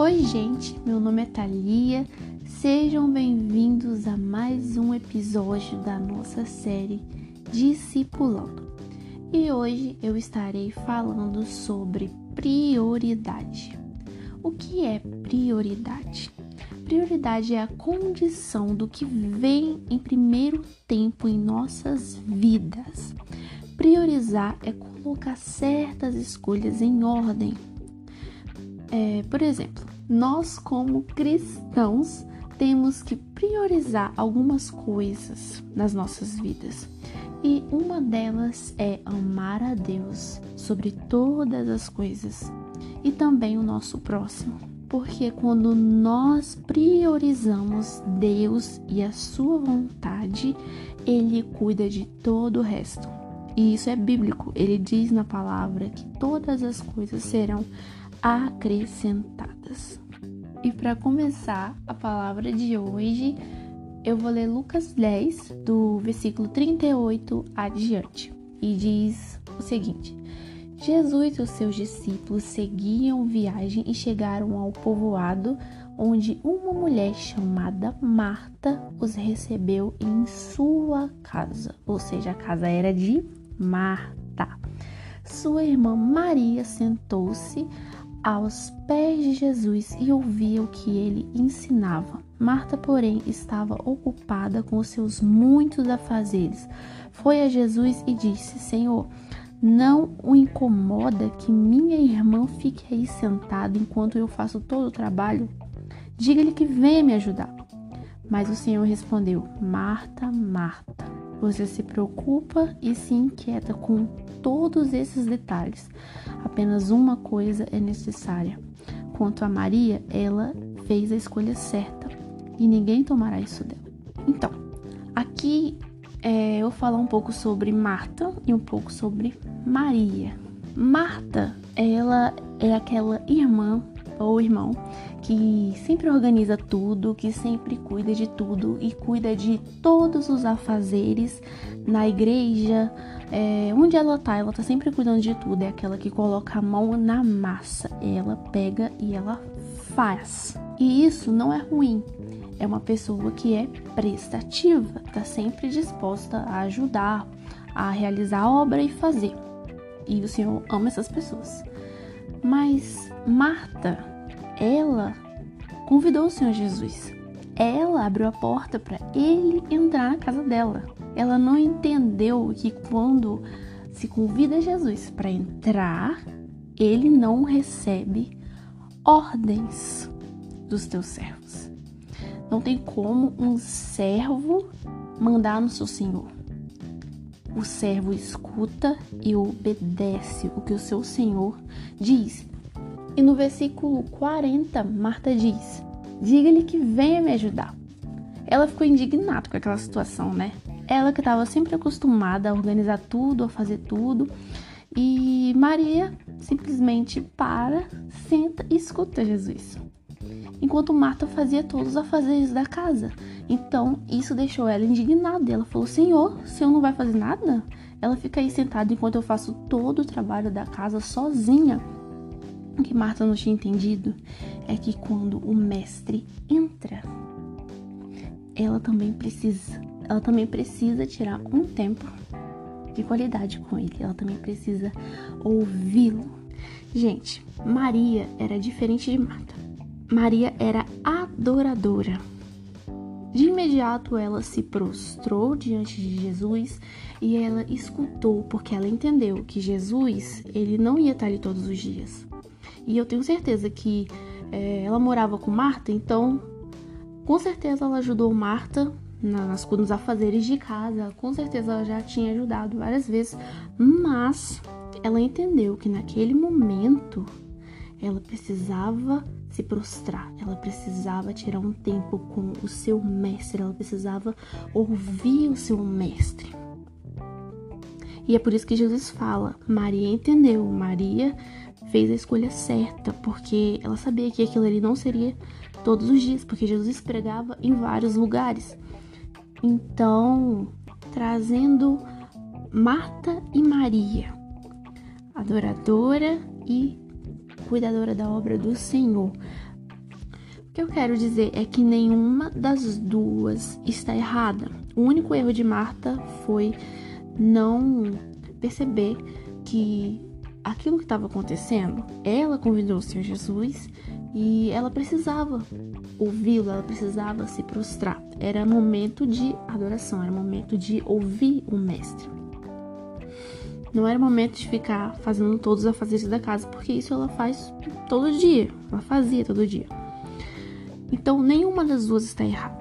Oi, gente, meu nome é Thalia. Sejam bem-vindos a mais um episódio da nossa série Discipulando. E hoje eu estarei falando sobre prioridade. O que é prioridade? Prioridade é a condição do que vem em primeiro tempo em nossas vidas. Priorizar é colocar certas escolhas em ordem. É, por exemplo, nós, como cristãos, temos que priorizar algumas coisas nas nossas vidas. E uma delas é amar a Deus sobre todas as coisas e também o nosso próximo. Porque quando nós priorizamos Deus e a sua vontade, ele cuida de todo o resto. E isso é bíblico. Ele diz na palavra que todas as coisas serão acrescentadas. E para começar a palavra de hoje, eu vou ler Lucas 10, do versículo 38 adiante. E diz o seguinte: Jesus e os seus discípulos seguiam viagem e chegaram ao povoado onde uma mulher chamada Marta os recebeu em sua casa, ou seja, a casa era de Marta. Sua irmã Maria sentou-se aos pés de Jesus e ouvia o que ele ensinava. Marta, porém, estava ocupada com os seus muitos afazeres. Foi a Jesus e disse: Senhor, não o incomoda que minha irmã fique aí sentada enquanto eu faço todo o trabalho? Diga-lhe que venha me ajudar. Mas o Senhor respondeu: Marta, Marta, você se preocupa e se inquieta com todos esses detalhes. Apenas uma coisa é necessária. Quanto a Maria, ela fez a escolha certa e ninguém tomará isso dela. Então, aqui é, eu vou falar um pouco sobre Marta e um pouco sobre Maria. Marta, ela é aquela irmã ou irmão que sempre organiza tudo, que sempre cuida de tudo e cuida de todos os afazeres na igreja, é, onde ela tá, ela tá sempre cuidando de tudo. É aquela que coloca a mão na massa, ela pega e ela faz. E isso não é ruim. É uma pessoa que é prestativa, tá sempre disposta a ajudar, a realizar a obra e fazer. E o Senhor ama essas pessoas. Mas Marta, ela convidou o Senhor Jesus. Ela abriu a porta para ele entrar na casa dela. Ela não entendeu que quando se convida Jesus para entrar, ele não recebe ordens dos teus servos. Não tem como um servo mandar no seu senhor. O servo escuta e obedece o que o seu senhor diz. E no versículo 40, Marta diz: Diga-lhe que venha me ajudar. Ela ficou indignada com aquela situação, né? Ela que estava sempre acostumada a organizar tudo, a fazer tudo. E Maria simplesmente para, senta e escuta Jesus. Enquanto Marta fazia todos os afazeres da casa. Então, isso deixou ela indignada. Ela falou: Senhor, o senhor não vai fazer nada? Ela fica aí sentada enquanto eu faço todo o trabalho da casa sozinha. O que Marta não tinha entendido é que quando o mestre entra, ela também precisa, ela também precisa tirar um tempo de qualidade com ele. Ela também precisa ouvi-lo. Gente, Maria era diferente de Marta. Maria era adoradora. De imediato ela se prostrou diante de Jesus e ela escutou porque ela entendeu que Jesus, ele não ia estar ali todos os dias. E eu tenho certeza que é, ela morava com Marta, então com certeza ela ajudou Marta nas, nos afazeres de casa, com certeza ela já tinha ajudado várias vezes, mas ela entendeu que naquele momento ela precisava se prostrar, ela precisava tirar um tempo com o seu mestre, ela precisava ouvir o seu mestre. E é por isso que Jesus fala: Maria entendeu, Maria fez a escolha certa, porque ela sabia que aquilo ali não seria todos os dias, porque Jesus pregava em vários lugares. Então, trazendo Marta e Maria, adoradora e cuidadora da obra do Senhor, que eu quero dizer é que nenhuma das duas está errada. O único erro de Marta foi não perceber que aquilo que estava acontecendo, ela convidou o Senhor Jesus e ela precisava ouvi-lo, ela precisava se prostrar. Era momento de adoração, era momento de ouvir o Mestre. Não era momento de ficar fazendo todos os afazeres da casa, porque isso ela faz todo dia. Ela fazia todo dia. Então, nenhuma das duas está errada.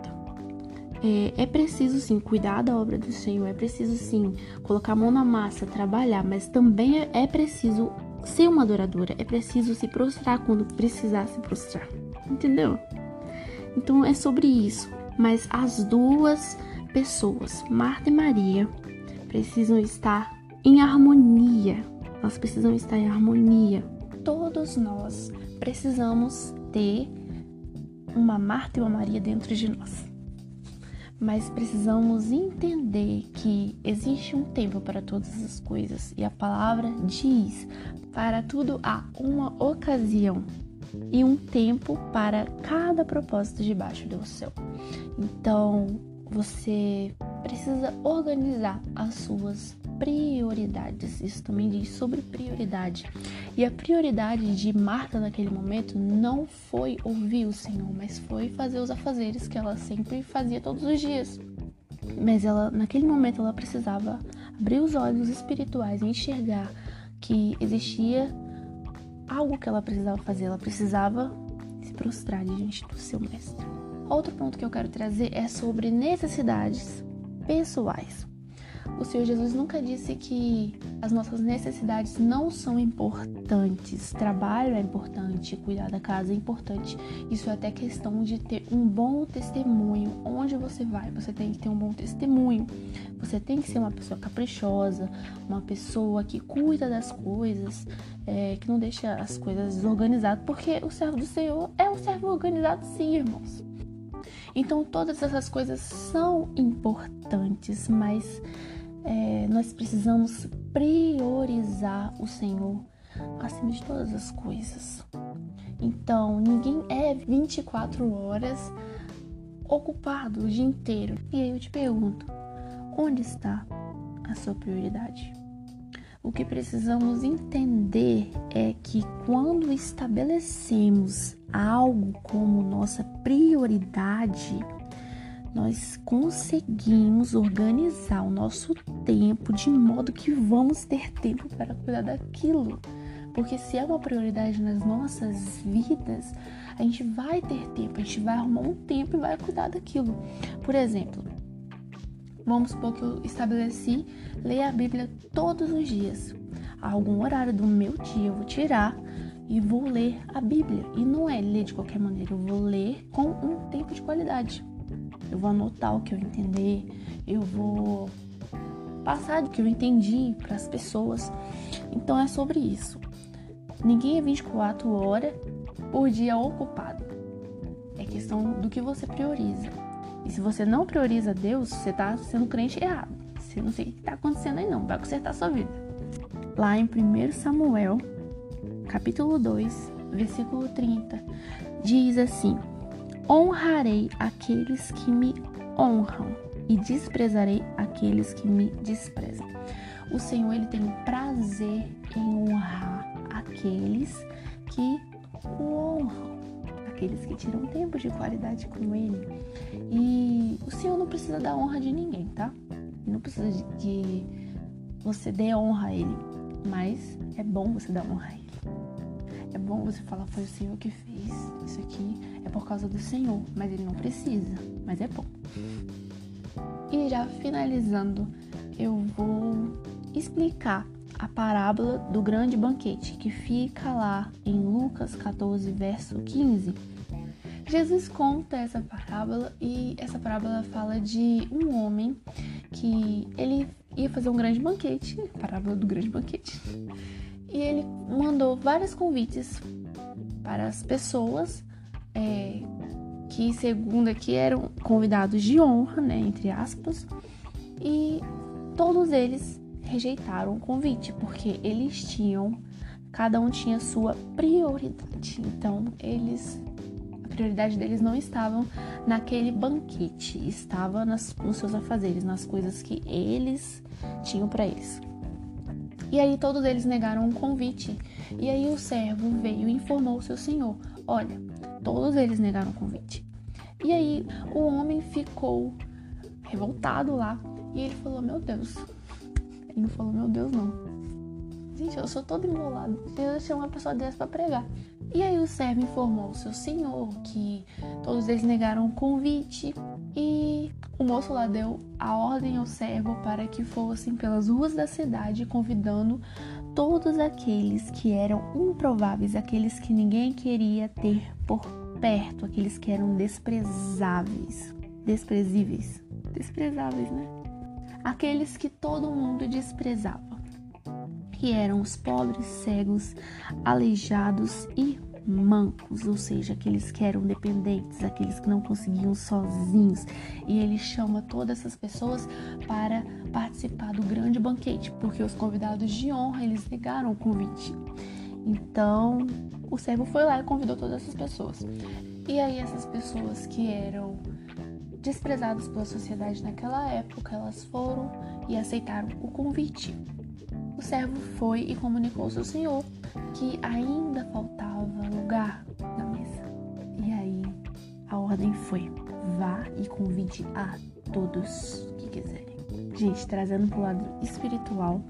É, é, preciso sim cuidar da obra do Senhor, é preciso sim colocar a mão na massa, trabalhar, mas também é, é preciso ser uma adoradora, é preciso se prostrar quando precisar se prostrar. Entendeu? Então é sobre isso. Mas as duas pessoas, Marta e Maria, precisam estar em harmonia. Elas precisam estar em harmonia. Todos nós precisamos ter uma Marta e uma Maria dentro de nós. Mas precisamos entender que existe um tempo para todas as coisas e a palavra diz: para tudo há uma ocasião e um tempo para cada propósito debaixo do céu. Então, você precisa organizar as suas prioridades. Isso também diz sobre prioridade. E a prioridade de Marta naquele momento não foi ouvir o Senhor, mas foi fazer os afazeres que ela sempre fazia todos os dias. Mas ela, naquele momento, ela precisava abrir os olhos espirituais e enxergar que existia algo que ela precisava fazer. Ela precisava se prostrar diante do seu mestre. Outro ponto que eu quero trazer é sobre necessidades pessoais. O Senhor Jesus nunca disse que as nossas necessidades não são importantes. Trabalho é importante, cuidar da casa é importante. Isso é até questão de ter um bom testemunho. Onde você vai, você tem que ter um bom testemunho. Você tem que ser uma pessoa caprichosa, uma pessoa que cuida das coisas, é, que não deixa as coisas desorganizadas, porque o servo do Senhor é um servo organizado, sim, irmãos. Então, todas essas coisas são importantes, mas é, nós precisamos priorizar o Senhor acima de todas as coisas. Então, ninguém é 24 horas ocupado o dia inteiro. E aí eu te pergunto: onde está a sua prioridade? O que precisamos entender é que quando estabelecemos algo como nossa prioridade, nós conseguimos organizar o nosso tempo de modo que vamos ter tempo para cuidar daquilo. Porque se é uma prioridade nas nossas vidas, a gente vai ter tempo, a gente vai arrumar um tempo e vai cuidar daquilo. Por exemplo, vamos supor que eu estabeleci ler a Bíblia todos os dias. A algum horário do meu dia eu vou tirar e vou ler a Bíblia. E não é ler de qualquer maneira, eu vou ler com um tempo de qualidade eu vou anotar o que eu entender, eu vou passar do que eu entendi para as pessoas. Então é sobre isso. Ninguém é 24 horas por dia ocupado. É questão do que você prioriza. E se você não prioriza Deus, você está sendo crente errado. Você não sei o que está acontecendo aí não, vai consertar a sua vida. Lá em 1 Samuel, capítulo 2, versículo 30, diz assim: Honrarei aqueles que me honram e desprezarei aqueles que me desprezam. O Senhor ele tem prazer em honrar aqueles que o honram, aqueles que tiram tempo de qualidade com ele. E o Senhor não precisa da honra de ninguém, tá? Não precisa de que você dê honra a ele, mas é bom você dar honra a ele. É bom você falar, foi o Senhor que fez isso aqui, é por causa do Senhor, mas ele não precisa, mas é bom. E já finalizando, eu vou explicar a parábola do grande banquete, que fica lá em Lucas 14, verso 15. Jesus conta essa parábola e essa parábola fala de um homem que ele ia fazer um grande banquete, parábola do grande banquete e ele mandou vários convites para as pessoas é, que, segundo aqui, eram convidados de honra, né, entre aspas, e todos eles rejeitaram o convite porque eles tinham, cada um tinha sua prioridade. Então, eles, a prioridade deles não estavam naquele banquete, estava nas, nos seus afazeres, nas coisas que eles tinham para eles. E aí todos eles negaram um convite. E aí o servo veio e informou o seu senhor: Olha, todos eles negaram o convite. E aí o homem ficou revoltado lá e ele falou: Meu Deus. Ele não falou: Meu Deus, não. Gente, eu sou todo embolado. Eu deixei uma pessoa dessa para pregar. E aí o servo informou o seu senhor que todos eles negaram o convite e o moço lá deu a ordem ao servo para que fossem pelas ruas da cidade convidando todos aqueles que eram improváveis, aqueles que ninguém queria ter por perto, aqueles que eram desprezáveis, desprezíveis, desprezáveis, né? Aqueles que todo mundo desprezava que eram os pobres, cegos, aleijados e mancos, ou seja, aqueles que eram dependentes, aqueles que não conseguiam sozinhos. E ele chama todas essas pessoas para participar do grande banquete, porque os convidados de honra eles negaram o convite. Então, o servo foi lá e convidou todas essas pessoas. E aí essas pessoas que eram desprezadas pela sociedade naquela época, elas foram e aceitaram o convite. O servo foi e comunicou ao seu senhor que ainda faltava lugar na mesa. E aí a ordem foi: vá e convide a todos que quiserem. Gente, trazendo para o lado espiritual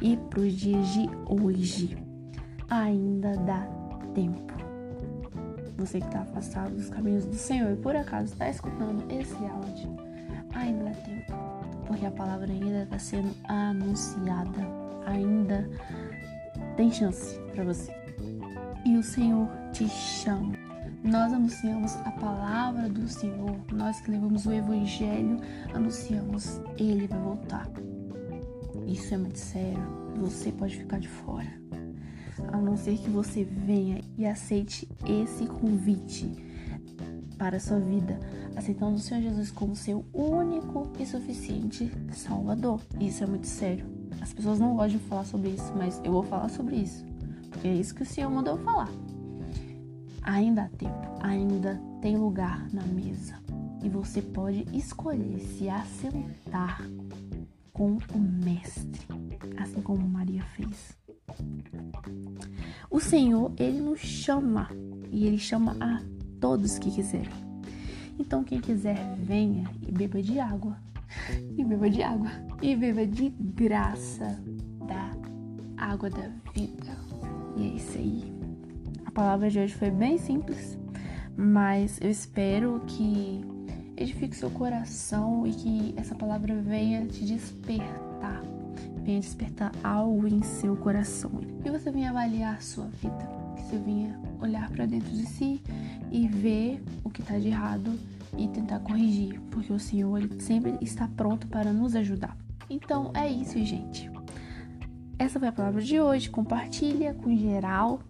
e para os dias de hoje, ainda dá tempo. Você que está afastado dos caminhos do Senhor e por acaso está escutando esse áudio, ainda dá tempo, porque a palavra ainda está sendo anunciada ainda tem chance para você. E o Senhor te chama. Nós anunciamos a palavra do Senhor, nós que levamos o Evangelho, anunciamos, Ele vai voltar. Isso é muito sério, você pode ficar de fora. A não ser que você venha e aceite esse convite para a sua vida, aceitando o Senhor Jesus como seu único e suficiente Salvador. Isso é muito sério. As pessoas não gostam de falar sobre isso, mas eu vou falar sobre isso. É isso que o Senhor mandou falar. Ainda há tempo, ainda tem lugar na mesa. E você pode escolher se assentar com o Mestre, assim como Maria fez. O Senhor, ele nos chama e ele chama a todos que quiserem. Então, quem quiser, venha e beba de água e beba de água. E beba de graça da água da vida. E é isso aí. A palavra de hoje foi bem simples, mas eu espero que edifique seu coração e que essa palavra venha te despertar. Venha despertar algo em seu coração. E você venha avaliar a sua vida. Que você venha olhar para dentro de si e ver o que está de errado e tentar corrigir, porque o Senhor ele sempre está pronto para nos ajudar. Então é isso, gente. Essa foi a palavra de hoje. Compartilha com geral.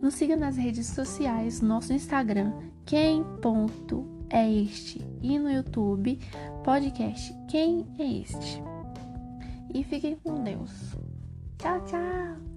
Nos siga nas redes sociais, nosso Instagram, quem ponto é este e no YouTube, podcast Quem é este. E fiquem com Deus. Tchau, tchau.